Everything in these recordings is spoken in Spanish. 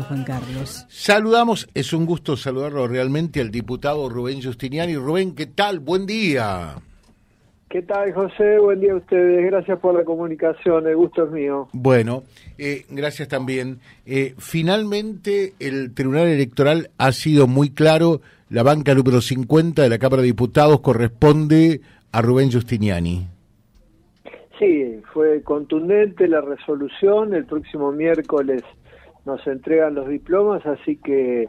Juan Carlos. Saludamos, es un gusto saludarlo realmente al diputado Rubén Justiniani. Rubén, ¿qué tal? Buen día. ¿Qué tal, José? Buen día a ustedes. Gracias por la comunicación. El gusto es mío. Bueno, eh, gracias también. Eh, finalmente, el Tribunal Electoral ha sido muy claro. La banca número 50 de la Cámara de Diputados corresponde a Rubén Justiniani. Sí, fue contundente la resolución. El próximo miércoles nos entregan los diplomas, así que,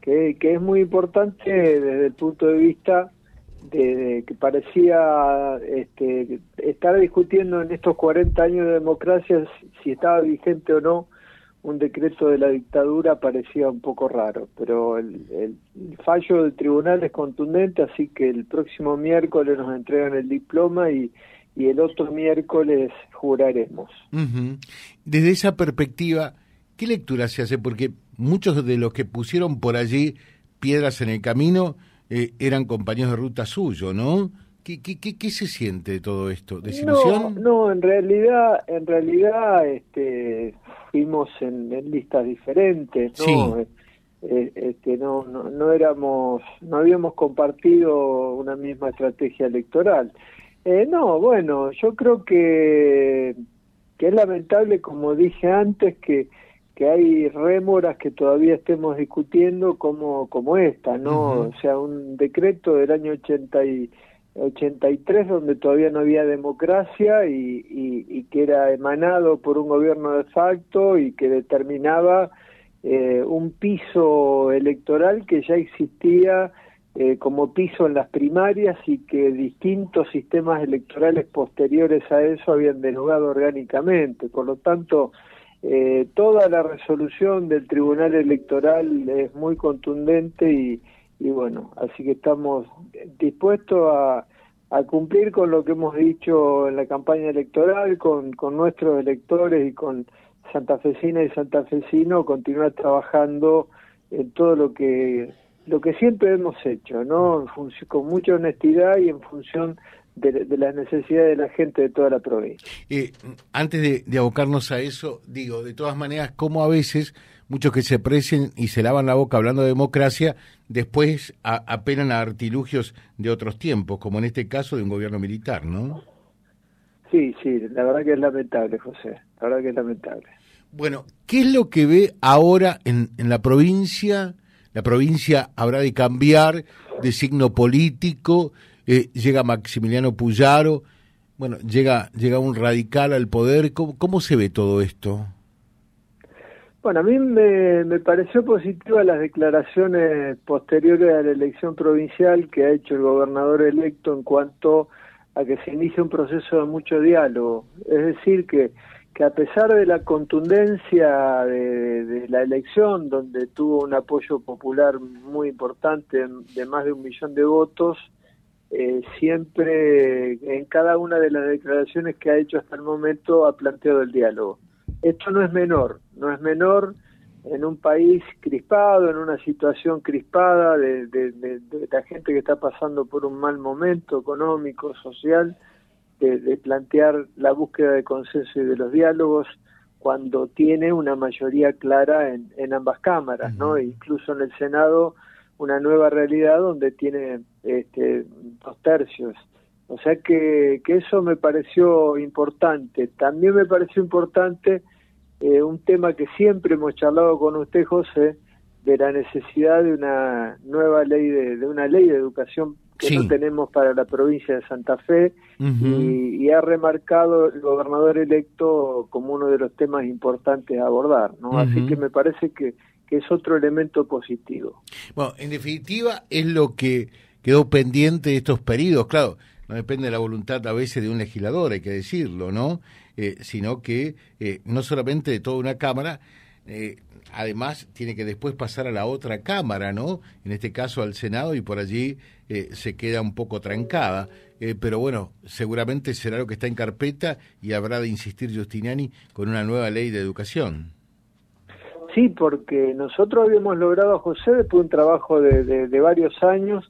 que, es muy importante desde el punto de vista de, que parecía este, estar discutiendo en estos 40 años de democracia si estaba vigente o no un decreto de la dictadura parecía un poco raro, pero el, el, fallo del tribunal es contundente, así que el próximo miércoles nos entregan el diploma y, y el otro miércoles juraremos. Desde esa perspectiva, ¿Qué lectura se hace? Porque muchos de los que pusieron por allí piedras en el camino eh, eran compañeros de ruta suyo, ¿no? ¿Qué, qué, qué, se siente de todo esto? ¿Desilusión? No, no, en realidad, en realidad este, fuimos en, listas diferentes, ¿no? Eh, eh, este, no, no, no éramos, no habíamos compartido una misma estrategia electoral. no, bueno, yo creo que, que es lamentable, como dije antes, que que hay rémoras que todavía estemos discutiendo como, como esta, ¿no? O sea, un decreto del año 80 y, 83 donde todavía no había democracia y, y, que era emanado por un gobierno de facto y que determinaba eh, un piso electoral que ya existía eh, como piso en las primarias y que distintos sistemas electorales posteriores a eso habían denegado orgánicamente. Por lo tanto, eh, toda la resolución del Tribunal Electoral es muy contundente y, bueno, así que estamos dispuestos a, cumplir con lo que hemos dicho en la campaña electoral, con, nuestros electores y con santafesina y santafesino, continuar trabajando en todo lo que lo que siempre hemos hecho, ¿no? con mucha honestidad y en función de, las necesidades de la gente de toda la provincia. Eh, antes de, abocarnos a eso, digo, de todas maneras, como a veces muchos que se precien y se lavan la boca hablando de democracia, después apelan a artilugios de otros tiempos, como en este caso de un gobierno militar, ¿no? Sí, sí, la verdad que es lamentable, José, la verdad que es lamentable. Bueno, ¿qué es lo que ve ahora en, en la provincia? La provincia habrá de cambiar de signo político, eh, llega Maximiliano Puyaro, bueno, llega, llega un radical al poder. ¿Cómo, se ve todo esto? Bueno, a mí me, me pareció positiva las declaraciones posteriores a la elección provincial que ha hecho el gobernador electo en cuanto a que se inicia un proceso de mucho diálogo. Es decir, que, que a pesar de la contundencia de, de, la elección, donde tuvo un apoyo popular muy importante de más de un millón de votos, eh, siempre en cada una de las declaraciones que ha hecho hasta el momento ha planteado el diálogo. Esto no es menor, no es menor en un país crispado, en una situación crispada de, de, la gente que está pasando por un mal momento económico, social, de, plantear la búsqueda de consenso y de los diálogos cuando tiene una mayoría clara en, en ambas cámaras, ¿no? E incluso en el Senado una nueva realidad donde tiene este, dos tercios. O sea que, que eso me pareció importante. También me pareció importante eh, un tema que siempre hemos charlado con usted, José, de la necesidad de una nueva ley de, de una ley de educación que no tenemos para la provincia de Santa Fe y, ha remarcado el gobernador electo como uno de los temas importantes a abordar, ¿no? Así que me parece que que es otro elemento positivo. Bueno, en definitiva es lo que quedó pendiente de estos periodos, claro, no depende de la voluntad a veces de un legislador, hay que decirlo, ¿no? Eh, sino que eh, no solamente de toda una Cámara, eh, además tiene que después pasar a la otra Cámara, ¿no? En este caso al Senado y por allí se queda un poco trancada. pero bueno, seguramente será lo que está en carpeta y habrá de insistir Justiniani con una nueva ley de educación. Sí, porque nosotros habíamos logrado, José, después de un trabajo de, varios años,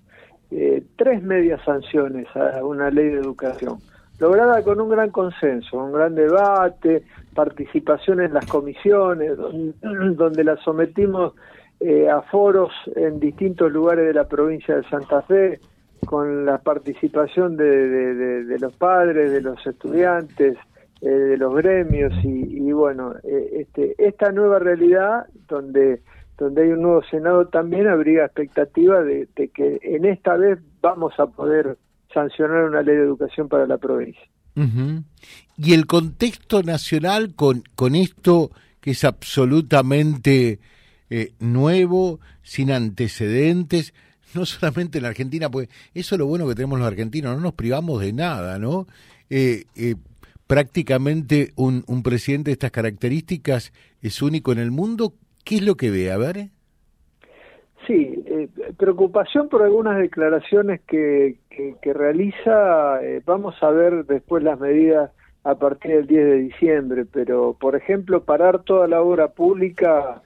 eh, tres medias sanciones a una ley de educación. lograda con un gran consenso, un gran debate, participación en las comisiones, donde, la sometimos eh, a foros en distintos lugares de la provincia de Santa Fe, con la participación de, los padres, de los estudiantes, eh, de los gremios y, bueno, eh, este, esta nueva realidad donde donde hay un nuevo Senado también habría expectativa de, que en esta vez vamos a poder sancionar una ley de educación para la provincia. Y el contexto nacional con, con esto que es absolutamente eh, nuevo, sin antecedentes, no solamente en la Argentina, pues eso es lo bueno que tenemos los argentinos, no nos privamos de nada, ¿no? Eh, eh, prácticamente un, un presidente de estas características es único en el mundo. ¿Qué es lo que ve? A ver. Sí, eh, preocupación por algunas declaraciones que, que, realiza. Eh, vamos a ver después las medidas a partir del 10 de diciembre, pero por ejemplo, parar toda la obra pública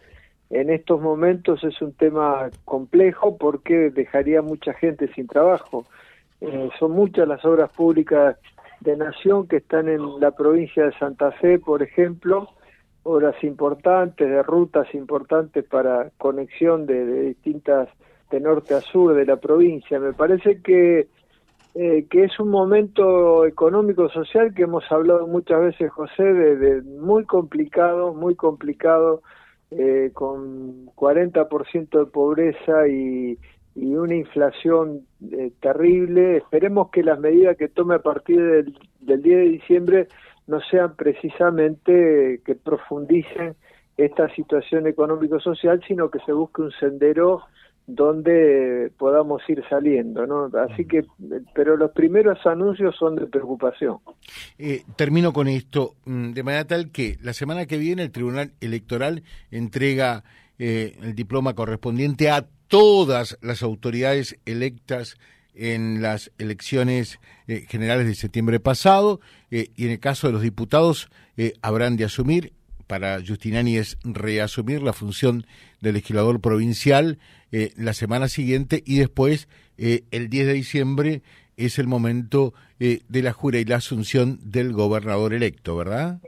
en estos momentos es un tema complejo porque dejaría mucha gente sin trabajo. Eh, son muchas las obras públicas de nación que están en la provincia de Santa Fe, por ejemplo, obras importantes, de rutas importantes para conexión de, distintas, de norte a sur de la provincia. Me parece que, eh, que es un momento económico social que hemos hablado muchas veces, José, de, muy complicado, muy complicado, eh, con 40% de pobreza y, y una inflación eh, terrible. Esperemos que las medidas que tome a partir del, del 10 de diciembre no sean precisamente que profundicen esta situación económico-social, sino que se busque un sendero donde podamos ir saliendo. Así que, pero los primeros anuncios son de preocupación. Eh, termino con esto, mm, de manera tal que la semana que viene el Tribunal Electoral entrega eh, el diploma correspondiente a todas las autoridades electas en las elecciones eh, generales de septiembre pasado eh, y en el caso de los diputados eh, habrán de asumir, para Justinani es reasumir la función del legislador provincial la semana siguiente y después el 10 de diciembre es el momento de la jura y la asunción del gobernador electo, ¿verdad?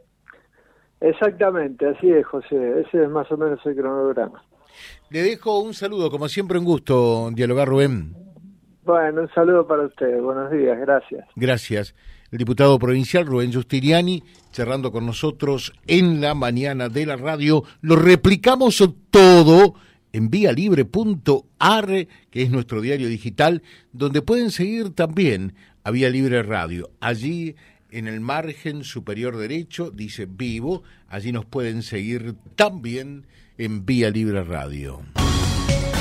Exactamente, así es, José. Ese es más o menos el cronograma. Le dejo un saludo, como siempre un gusto dialogar, Rubén. Bueno, un saludo para ustedes. Buenos días, gracias. Gracias. El diputado provincial Rubén Justiniani, cerrando con nosotros en la mañana de la radio. Lo replicamos todo en vialibre.ar, que es nuestro diario digital, donde pueden seguir también a Vía Libre Radio. Allí en el margen superior derecho dice vivo, allí nos pueden seguir también en Vía Libre Radio